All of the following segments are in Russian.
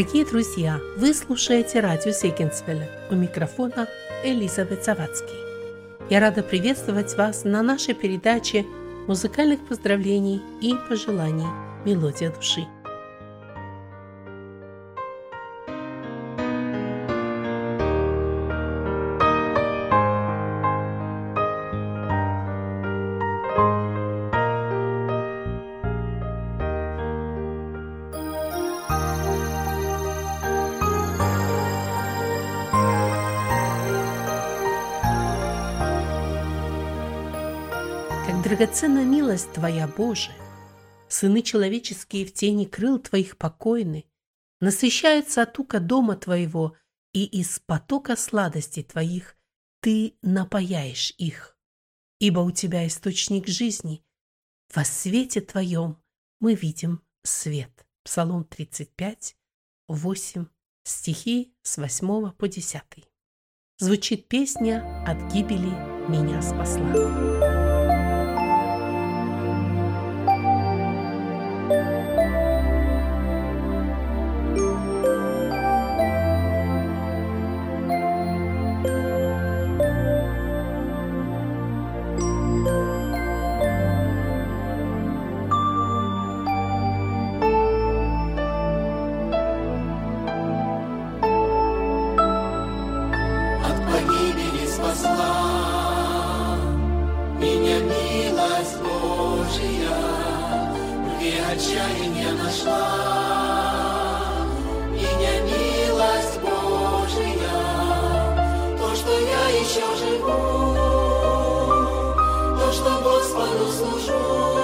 Дорогие друзья, вы слушаете радио Зегенсвелля. У микрофона Элизабет Завадский. Я рада приветствовать вас на нашей передаче музыкальных поздравлений и пожеланий «Мелодия души». Драгоценна милость Твоя, Боже! Сыны человеческие в тени крыл Твоих покойны, насыщаются от ука дома Твоего, и из потока сладостей Твоих Ты напаяешь их. Ибо у Тебя источник жизни, во свете Твоем мы видим свет. Псалом 35, 8, стихи с 8 по 10. Звучит песня «От гибели меня спасла». Что я еще живу, то, что Господу служу,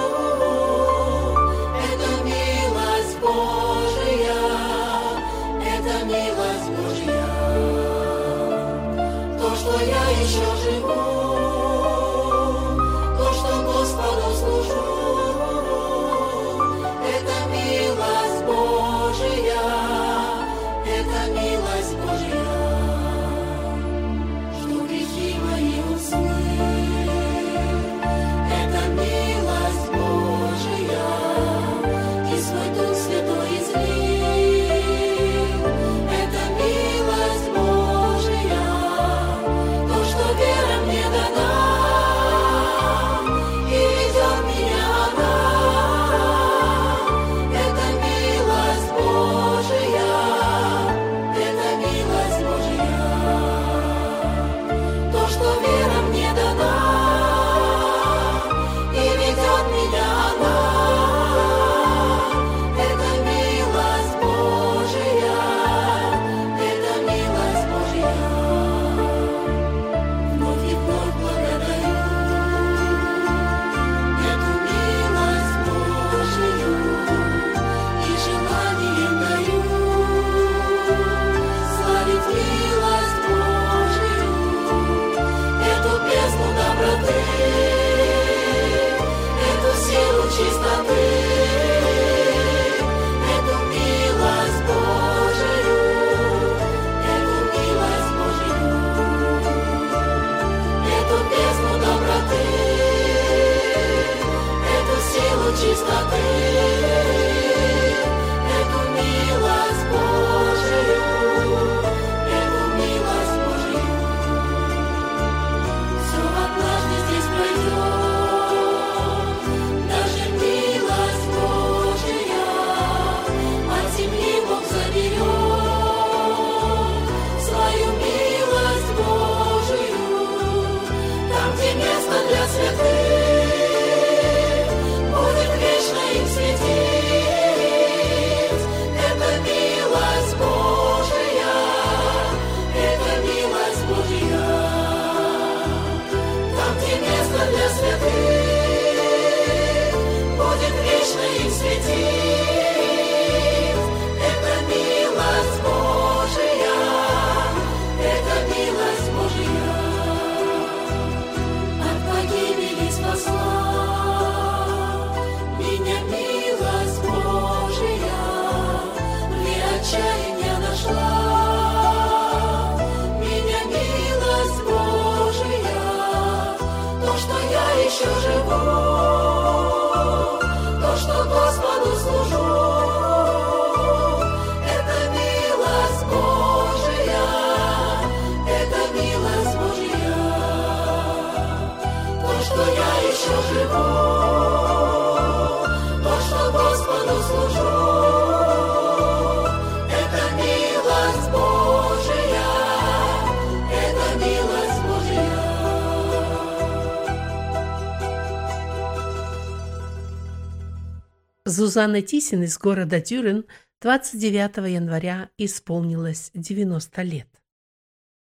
Зузанна Тисин из города Дюрен 29 января исполнилось 90 лет.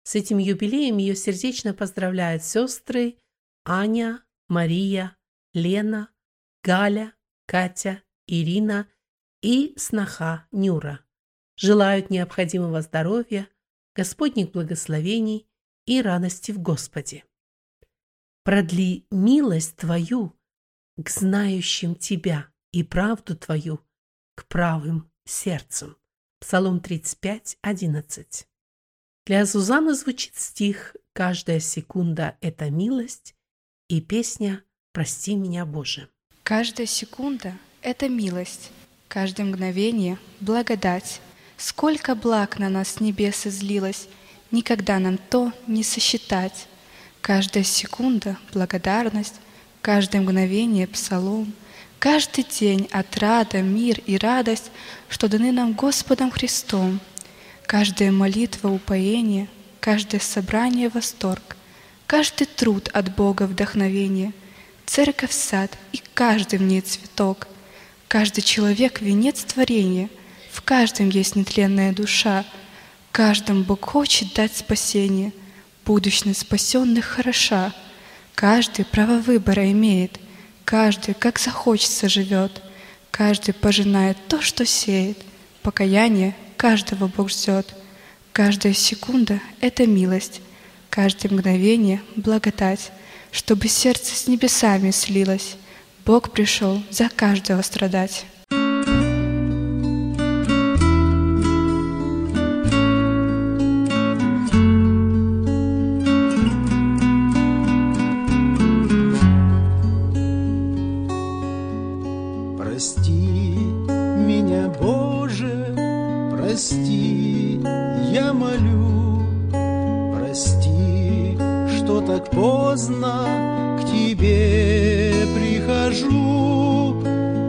С этим юбилеем ее сердечно поздравляют сестры Аня, Мария, Лена, Галя, Катя, Ирина и сноха Нюра. Желают необходимого здоровья, Господних благословений и радости в Господе. Продли милость Твою к знающим Тебя и правду Твою к правым сердцем. Псалом 35, 11. Для Зузаны звучит стих «Каждая секунда – это милость» и песня «Прости меня, Боже». Каждая секунда — это милость, каждое мгновение — благодать. Сколько благ на нас с небес излилось, никогда нам то не сосчитать. Каждая секунда — благодарность, каждое мгновение — псалом, каждый день — отрада, мир и радость, что даны нам Господом Христом. Каждая молитва — упоение, каждое собрание — восторг, каждый труд от Бога вдохновение — Церковь — сад, и каждый в ней цветок. Каждый человек — венец творения, В каждом есть нетленная душа. Каждому Бог хочет дать спасение, Будущность спасенных хороша. Каждый право выбора имеет, Каждый, как захочется, живет, Каждый пожинает то, что сеет, Покаяние каждого Бог ждет. Каждая секунда — это милость, Каждое мгновение — благодать чтобы сердце с небесами слилось. Бог пришел за каждого страдать. Прости, я молю, прости, что так поздно к Тебе прихожу.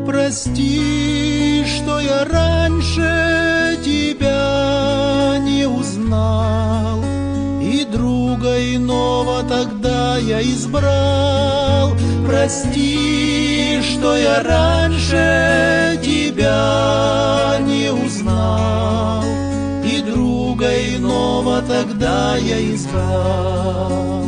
Прости, что я раньше Тебя не узнал, и друга иного тогда я избрал. Прости, что я раньше Тебя иного тогда я избрал.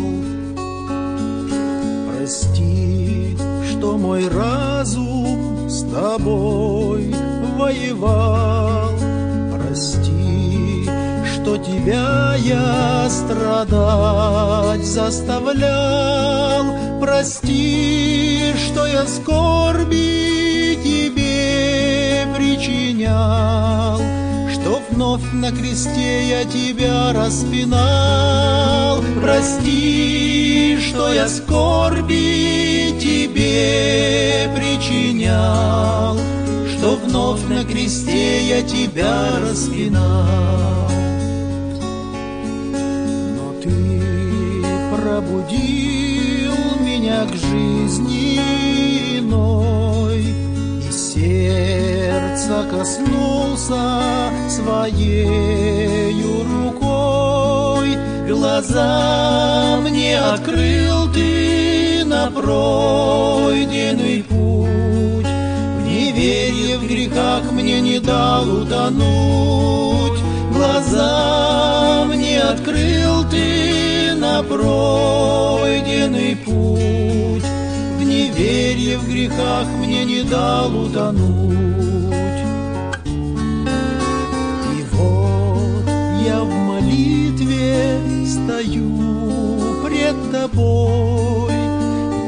Прости, что мой разум с Тобой воевал. Прости, что Тебя я страдать заставлял. Прости, что я скорби вновь на кресте я Тебя распинал. Прости, что я скорби Тебе причинял, что вновь на кресте я Тебя распинал. Но Ты пробудил меня к жизни И сердца коснулся своею рукой. Глаза мне открыл Ты на пройденный путь, В неверие, в грехах мне не дал утонуть. Глаза мне открыл Ты на пройденный путь, В неверие, в грехах мне не дал утонуть. И вот я в молитве стою пред Тобой,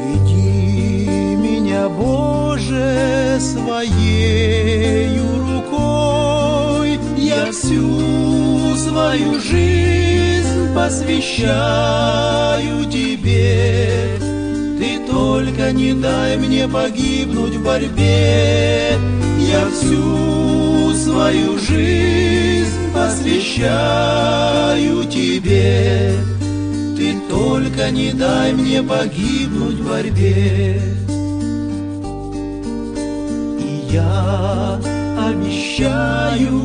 Веди меня, Боже, своею рукой. Я всю свою жизнь посвящаю Тебе. Ты только не дай мне погибнуть в борьбе. Я всю свою жизнь посвящаю Тебе. Ты только не дай мне погибнуть в борьбе. И я обещаю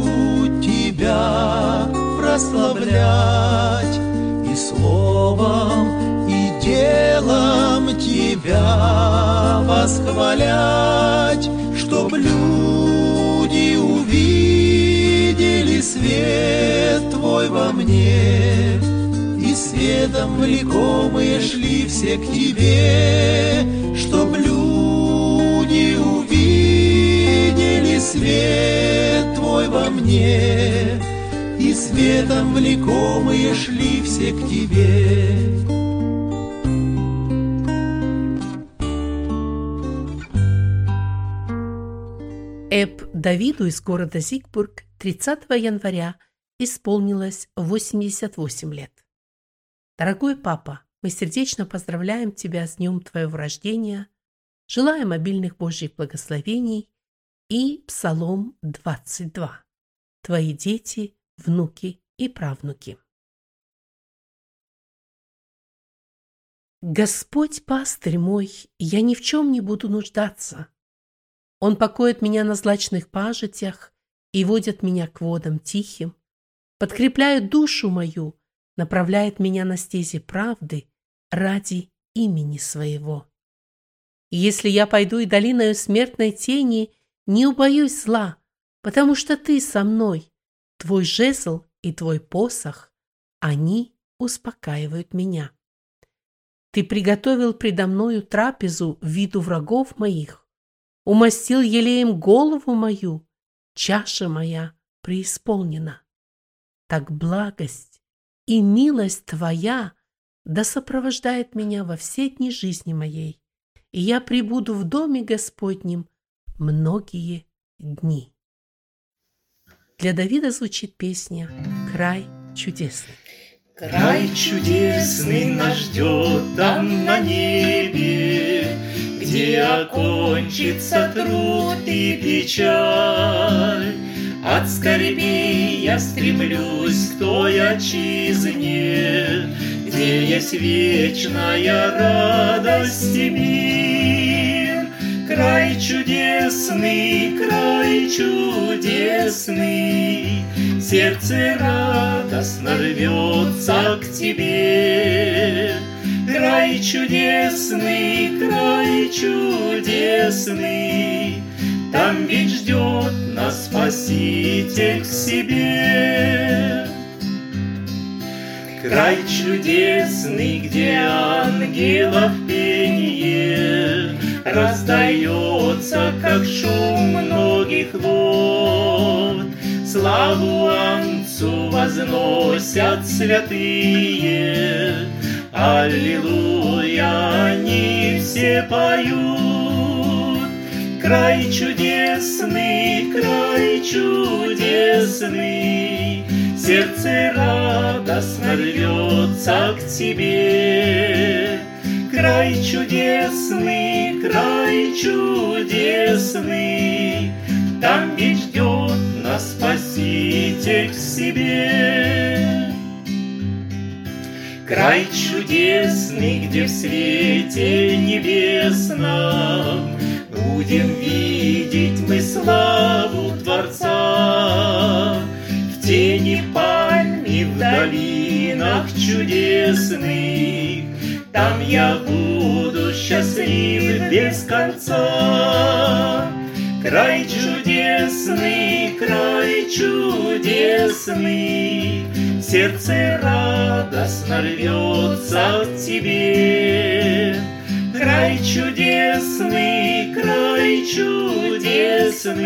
Тебя прославлять и словом, делом тебя восхвалять, чтоб люди увидели свет твой во мне. И светом влекомые шли все к тебе, чтоб люди увидели свет твой во мне. И светом влекомые шли все к тебе. Эп Давиду из города Зигбург 30 января исполнилось 88 лет. Дорогой папа, мы сердечно поздравляем тебя с днем твоего рождения, желаем обильных Божьих благословений и Псалом 22. Твои дети, внуки и правнуки. Господь пастырь мой, я ни в чем не буду нуждаться. Он покоит меня на злачных пажитях и водит меня к водам тихим, подкрепляет душу мою, направляет меня на стези правды ради имени своего. И если я пойду и долиною смертной тени, не убоюсь зла, потому что ты со мной, твой жезл и твой посох, они успокаивают меня. Ты приготовил предо мною трапезу в виду врагов моих, умастил елеем голову мою, чаша моя преисполнена. Так благость и милость Твоя да сопровождает меня во все дни жизни моей, и я прибуду в доме Господнем многие дни. Для Давида звучит песня «Край чудесный». Край чудесный нас ждет там на небе, где окончится труд и печаль. От скорби я стремлюсь к той отчизне, Где есть вечная радость и мир. Край чудесный, край чудесный, Сердце радостно рвется к тебе. Край чудесный, край чудесный, Там ведь ждет нас Спаситель к себе. Край чудесный, где ангелов пение Раздается, как шум многих вод. Славу Анцу возносят святые, Аллилуйя, они все поют. Край чудесный, край чудесный, Сердце радостно рвется к тебе. Край чудесный, край чудесный, Там ведь ждет нас Спаситель к себе. Край чудесный, где в свете небесном Будем видеть мы славу Творца. В тени пальм и в долинах чудесных Там я буду счастлив без конца. Край чудесный, край чудесный, Сердце радостно рвется к тебе. Край чудесный, край чудесный,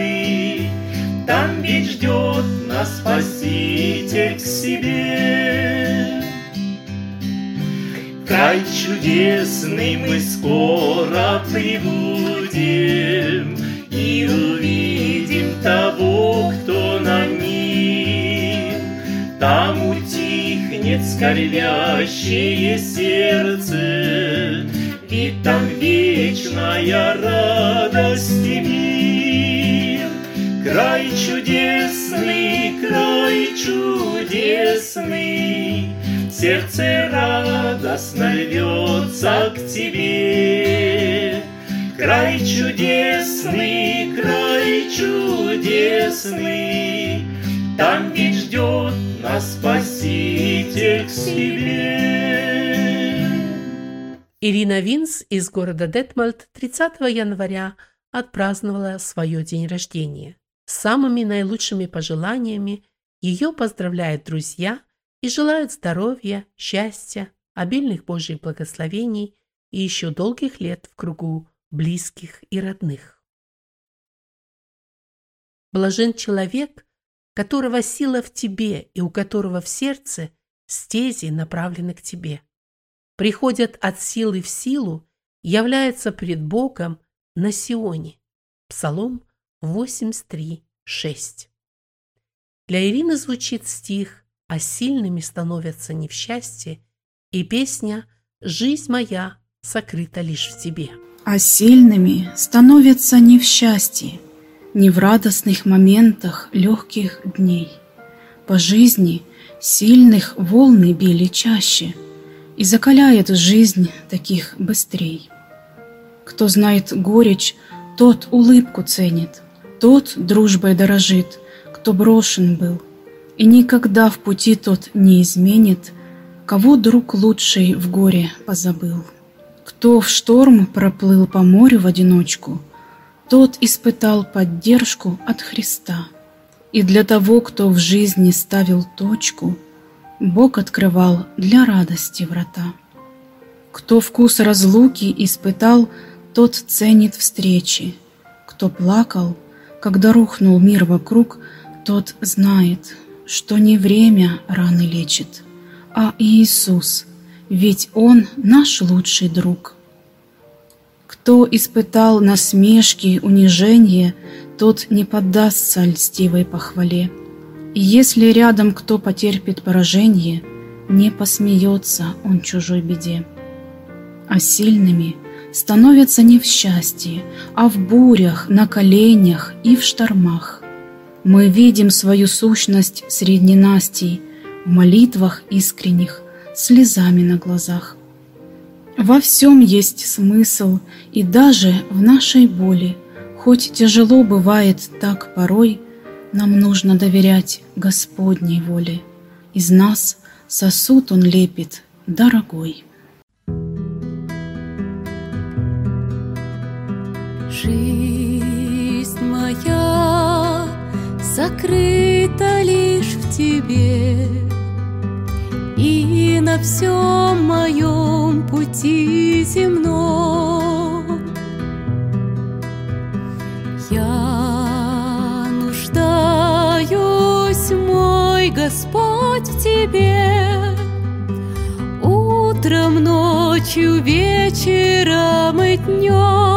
Там ведь ждет нас Спаситель к себе. Край чудесный мы скоро прибудем утихнет скорбящее сердце, Ведь там вечная радость и мир. Край чудесный, край чудесный, Сердце радостно рвется к тебе. Край чудесный, край чудесный, Там ведь ждет нас К себе. Ирина Винс из города Детмальд 30 января отпраздновала свое день рождения. С самыми наилучшими пожеланиями Ее поздравляют друзья и желают здоровья, счастья, обильных Божьих благословений и еще долгих лет в кругу близких и родных. Блажен человек, которого сила в тебе и у которого в сердце стези направлены к тебе. Приходят от силы в силу, являются пред Богом на Сионе. Псалом 83, 6. Для Ирины звучит стих «А сильными становятся не в счастье» и песня «Жизнь моя сокрыта лишь в тебе». А сильными становятся не в счастье, не в радостных моментах легких дней. По жизни сильных волны били чаще, и закаляет жизнь таких быстрей. Кто знает горечь, тот улыбку ценит, тот дружбой дорожит, кто брошен был, и никогда в пути тот не изменит, кого друг лучший в горе позабыл. Кто в шторм проплыл по морю в одиночку, тот испытал поддержку от Христа. И для того, кто в жизни ставил точку, Бог открывал для радости врата. Кто вкус разлуки испытал, тот ценит встречи. Кто плакал, когда рухнул мир вокруг, тот знает, что не время раны лечит, а Иисус, ведь Он наш лучший друг. Кто испытал насмешки, унижение, тот не поддастся льстивой похвале. И если рядом кто потерпит поражение, не посмеется он чужой беде. А сильными становятся не в счастье, а в бурях, на коленях и в штормах. Мы видим свою сущность среди ненастий, в молитвах искренних, слезами на глазах. Во всем есть смысл, и даже в нашей боли, хоть тяжело бывает так порой, нам нужно доверять Господней воле. Из нас сосуд Он лепит, дорогой. Жизнь моя закрыта лишь в Тебе, И на всем моем пути земном Я нуждаюсь, мой Господь, в Тебе, Утром, ночью, вечером и днем.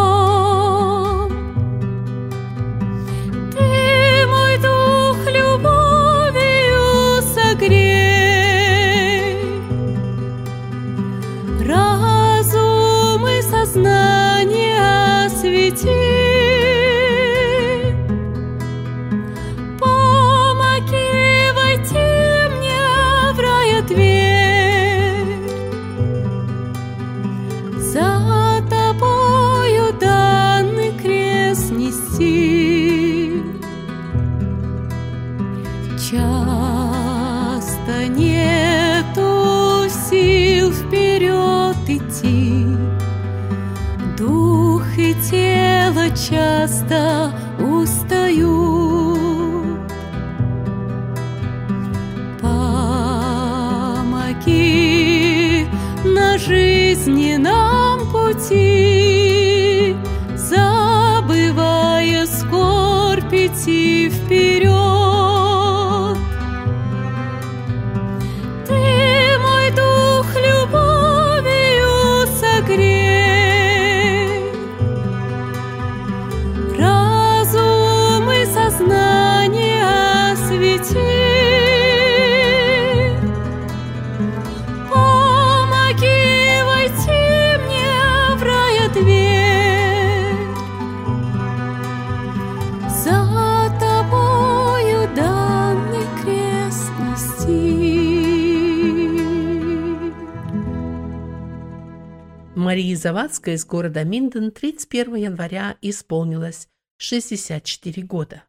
Марии Завадской из города Минден 31 января исполнилось 64 года.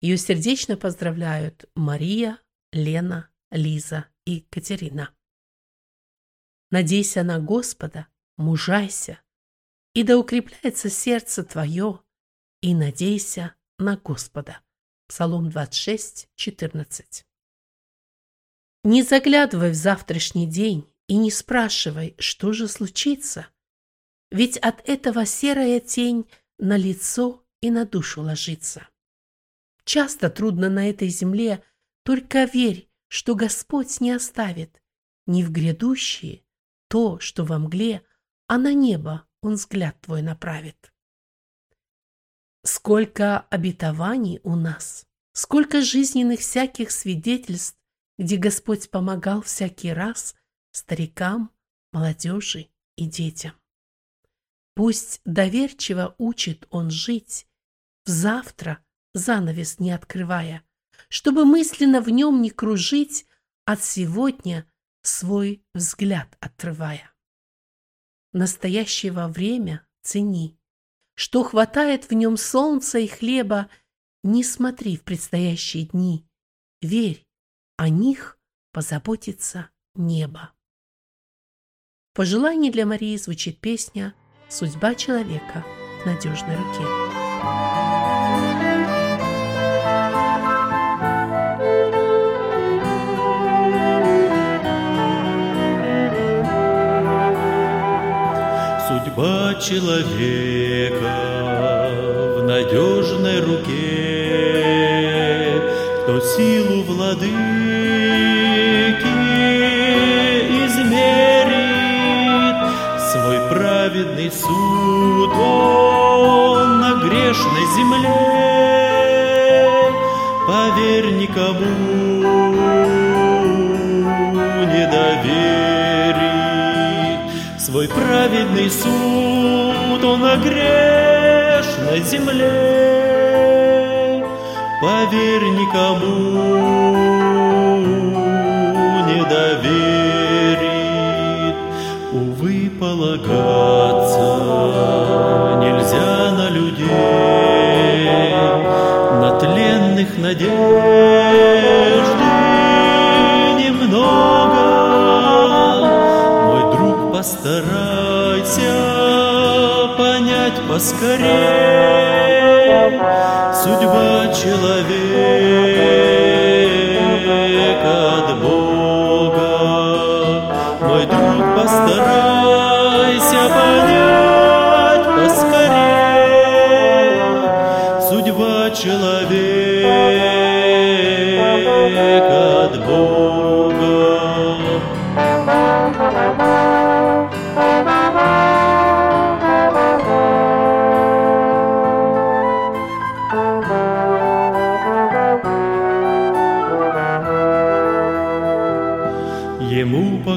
Ее сердечно поздравляют Мария, Лена, Лиза и Катерина. Надейся на Господа, мужайся, и да укрепляется сердце твое, и надейся на Господа. Псалом 26, 14. Не заглядывай в завтрашний день и не спрашивай, что же случится. Ведь от этого серая тень на лицо и на душу ложится. Часто трудно на этой земле, только верь, что Господь не оставит ни в грядущие то, что во мгле, а на небо Он взгляд твой направит. Сколько обетований у нас, сколько жизненных всяких свидетельств, где Господь помогал всякий раз старикам, молодежи и детям. Пусть доверчиво учит Он жить, в завтра занавес не открывая, чтобы мысленно в нем не кружить, от сегодня свой взгляд отрывая. Настоящего время цени, что хватает в нем солнца и хлеба, не смотри в предстоящие дни, верь, о них позаботится небо. Пожелании для Марии звучит песня «Судьба человека в надежной руке». Судьба человека в надежной руке, Кто силу владыки праведный суд он на грешной земле. Поверь никому не доверит свой праведный суд он на грешной земле. Поверь никому нельзя на людей, на тленных надежды немного. Мой друг, постарайся понять поскорей судьба человека от Бога. Мой друг, постарайся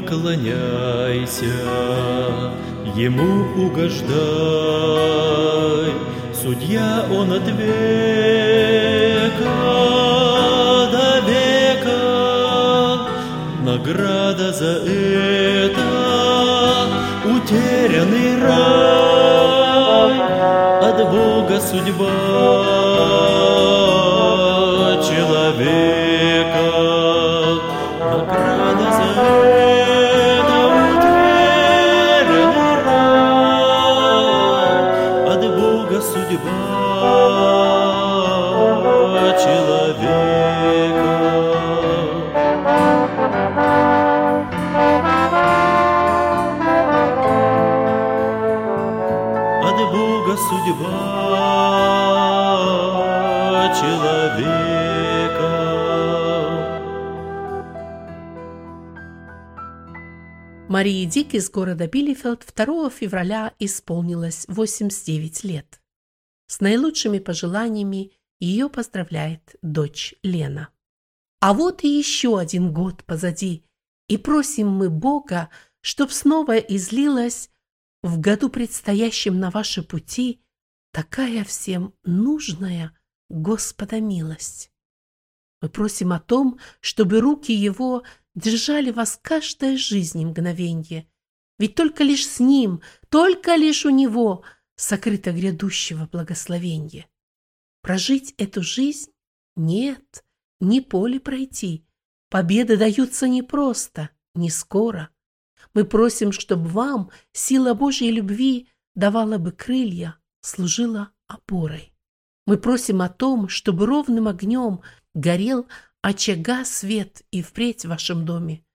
поклоняйся, Ему угождай, Судья Он от Марии Дик из города Биллифилд 2 февраля исполнилось 89 лет. С наилучшими пожеланиями ее поздравляет дочь Лена. А вот и еще один год позади, и просим мы Бога, чтоб снова излилась в году предстоящем на ваши пути такая всем нужная Господа милость. Мы просим о том, чтобы руки Его держали вас каждое жизни мгновенье, ведь только лишь с Ним, только лишь у Него сокрыто грядущего благословенье. Прожить эту жизнь? Нет, не поле пройти. Победы даются не просто, не скоро. Мы просим, чтобы вам сила Божьей любви давала бы крылья, служила опорой. Мы просим о том, чтобы ровным огнем горел очага свет и впредь в вашем доме,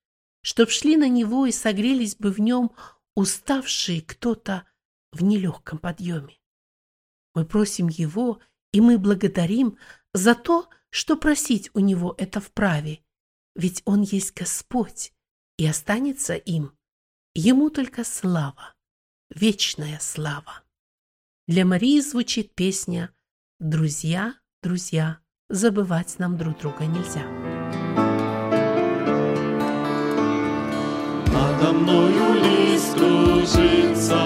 чтоб шли на него и согрелись бы в нем уставшие кто-то в нелегком подъеме. Мы просим его, и мы благодарим за то, что просить у него это вправе, ведь он есть Господь и останется им. Ему только слава, вечная слава. Для Марии звучит песня «Друзья, друзья, забывать нам друг друга нельзя». Надо мною лист кружится,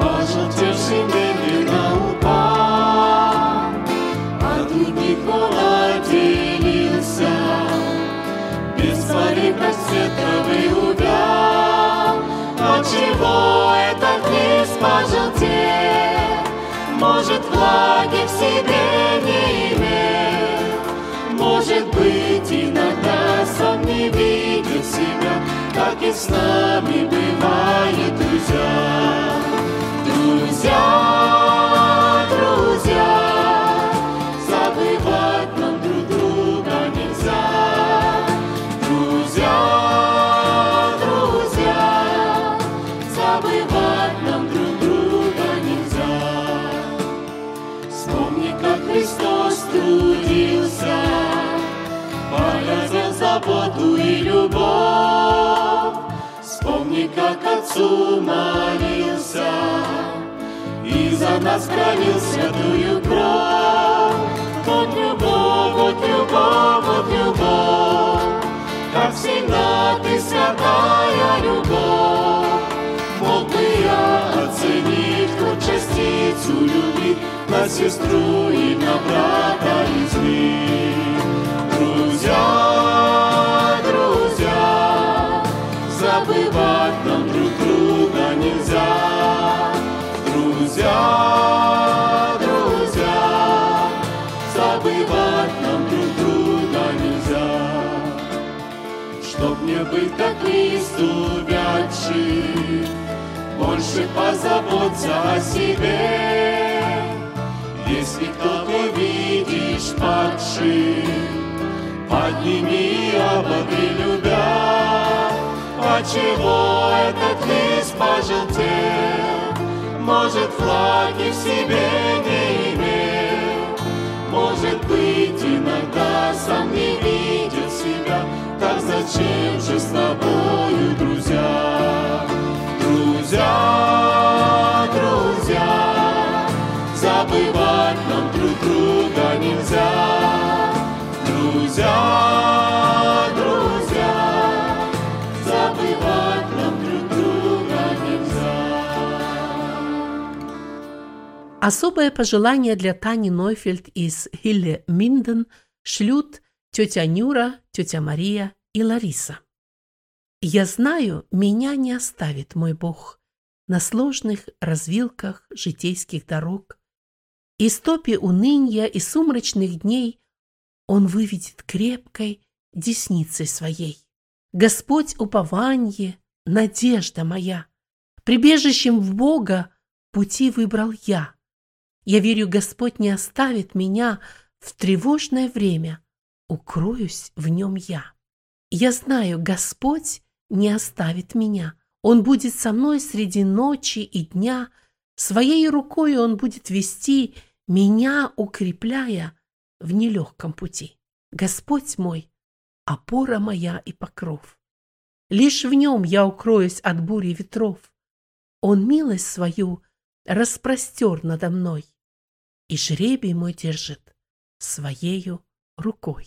Пожелтевший медленно упал, От других он отделился, Без цветов световый увял. Отчего этот лист пожелтел? Может, влаги в себе не Может быть, иногда сам не видит себя, как и с нами бывает, друзья. Друзья, заботу и любовь. Вспомни, как Отцу молился и за нас пролил святую кровь. Вот любовь, вот любовь, вот любовь, как всегда ты святая любовь. Мог бы я оценить хоть частицу любви на сестру и на брата из них. Друзья, забывать нам друг друга нельзя. Друзья, друзья, забывать нам друг друга нельзя. Чтоб не быть как лист увядший, больше позаботься о себе. Если кто-то видишь падший, подними и обогри любя. А чего этот лист пожелтел? Может, флаги в себе не имел? Может быть, иногда сам не видит себя, так зачем же с тобою, друзья? Друзья, друзья, забывать нам друг друга нельзя. Друзья, Особое пожелание для Тани Нойфельд из Хилле Минден шлют тетя Нюра, тетя Мария и Лариса. «Я знаю, меня не оставит мой Бог на сложных развилках житейских дорог. Из топи уныния и сумрачных дней Он выведет крепкой десницей своей. Господь упование, надежда моя, прибежищем в Бога пути выбрал я. Я верю, Господь не оставит меня в тревожное время, укроюсь в нем я. Я знаю, Господь не оставит меня. Он будет со мной среди ночи и дня, своей рукой Он будет вести меня, укрепляя в нелегком пути. Господь мой, опора моя и покров. Лишь в нем я укроюсь от бури ветров. Он милость свою распростер надо мной, и жребий мой держит своею рукой.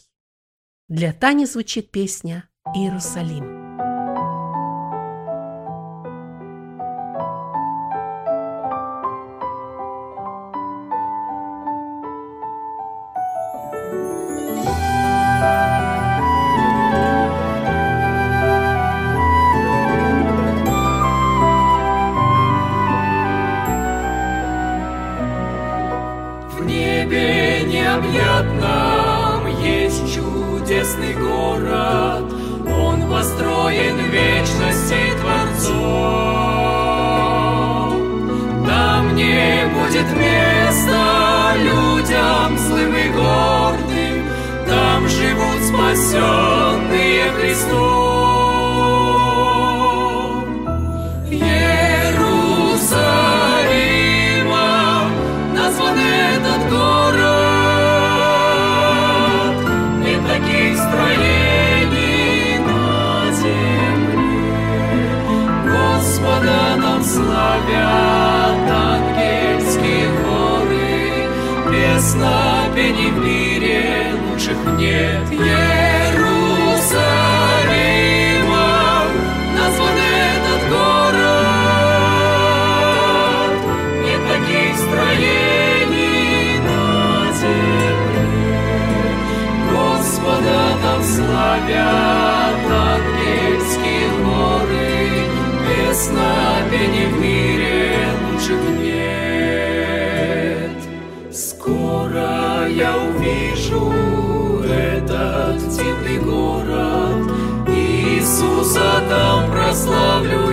Для Тани звучит песня «Иерусалим». необъятном есть чудесный город, Он построен вечности Творцом. Там не будет места людям злым и гордым, Там живут спасенные Христом. Песнопений в мире лучших нет. Иерусалимом назван этот город, нет таких строений на земле. Господа там славят ангельские хоры, Песнопений в мире я увижу этот дивный город, Иисуса там прославлю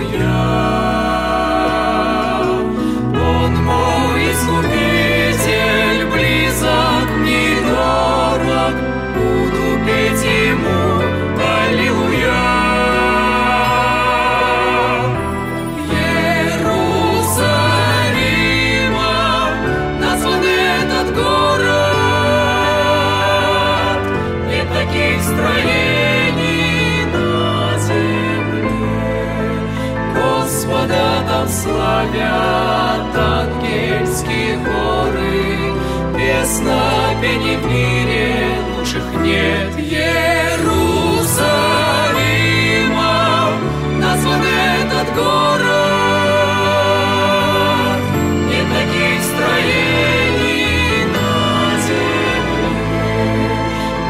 Песнопений в мире лучших нет. Иерусалимом назван этот город, нет таких строений на земле.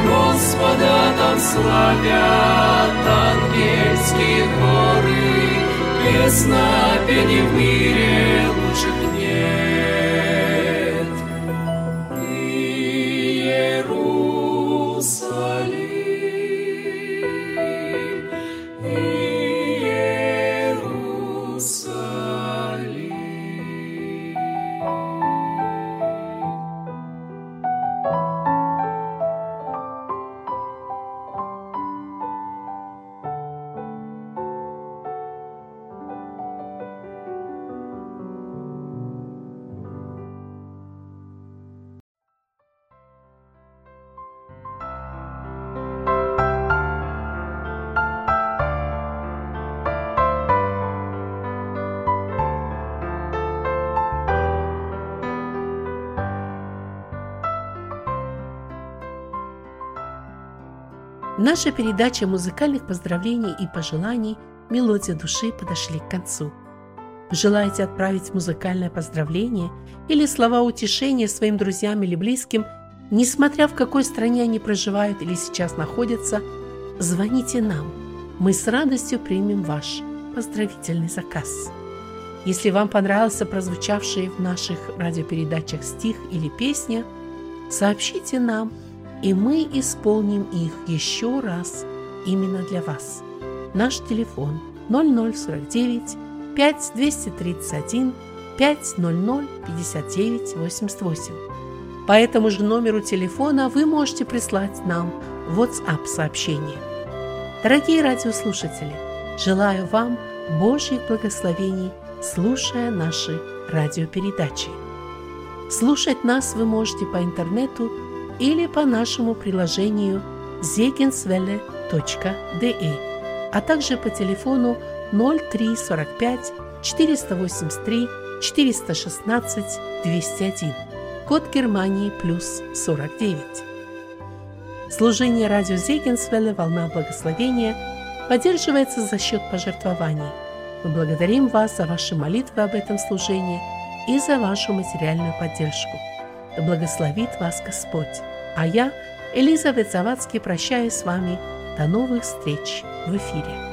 Господа там славят ангельские хоры, Песнопений в мире Наша передача музыкальных поздравлений и пожеланий «Мелодия души» подошли к концу. Вы желаете отправить музыкальное поздравление или слова утешения своим друзьям или близким, несмотря в какой стране они проживают или сейчас находятся, звоните нам. Мы с радостью примем ваш поздравительный заказ. Если вам понравился прозвучавший в наших радиопередачах стих или песня, сообщите нам, и мы исполним их еще раз именно для вас. Наш телефон 0049 5231 500 59 88. По этому же номеру телефона вы можете прислать нам WhatsApp сообщение. Дорогие радиослушатели, желаю вам Божьих благословений, слушая наши радиопередачи. Слушать нас вы можете по интернету или по нашему приложению zegenswelle.de, а также по телефону 0345 483 416 201, код Германии плюс 49. Служение радио Зегенсвелле «Волна благословения» поддерживается за счет пожертвований. Мы благодарим вас за ваши молитвы об этом служении и за вашу материальную поддержку. Да благословит вас Господь. А я, Элизабет Завадский, прощаюсь с вами. До новых встреч в эфире.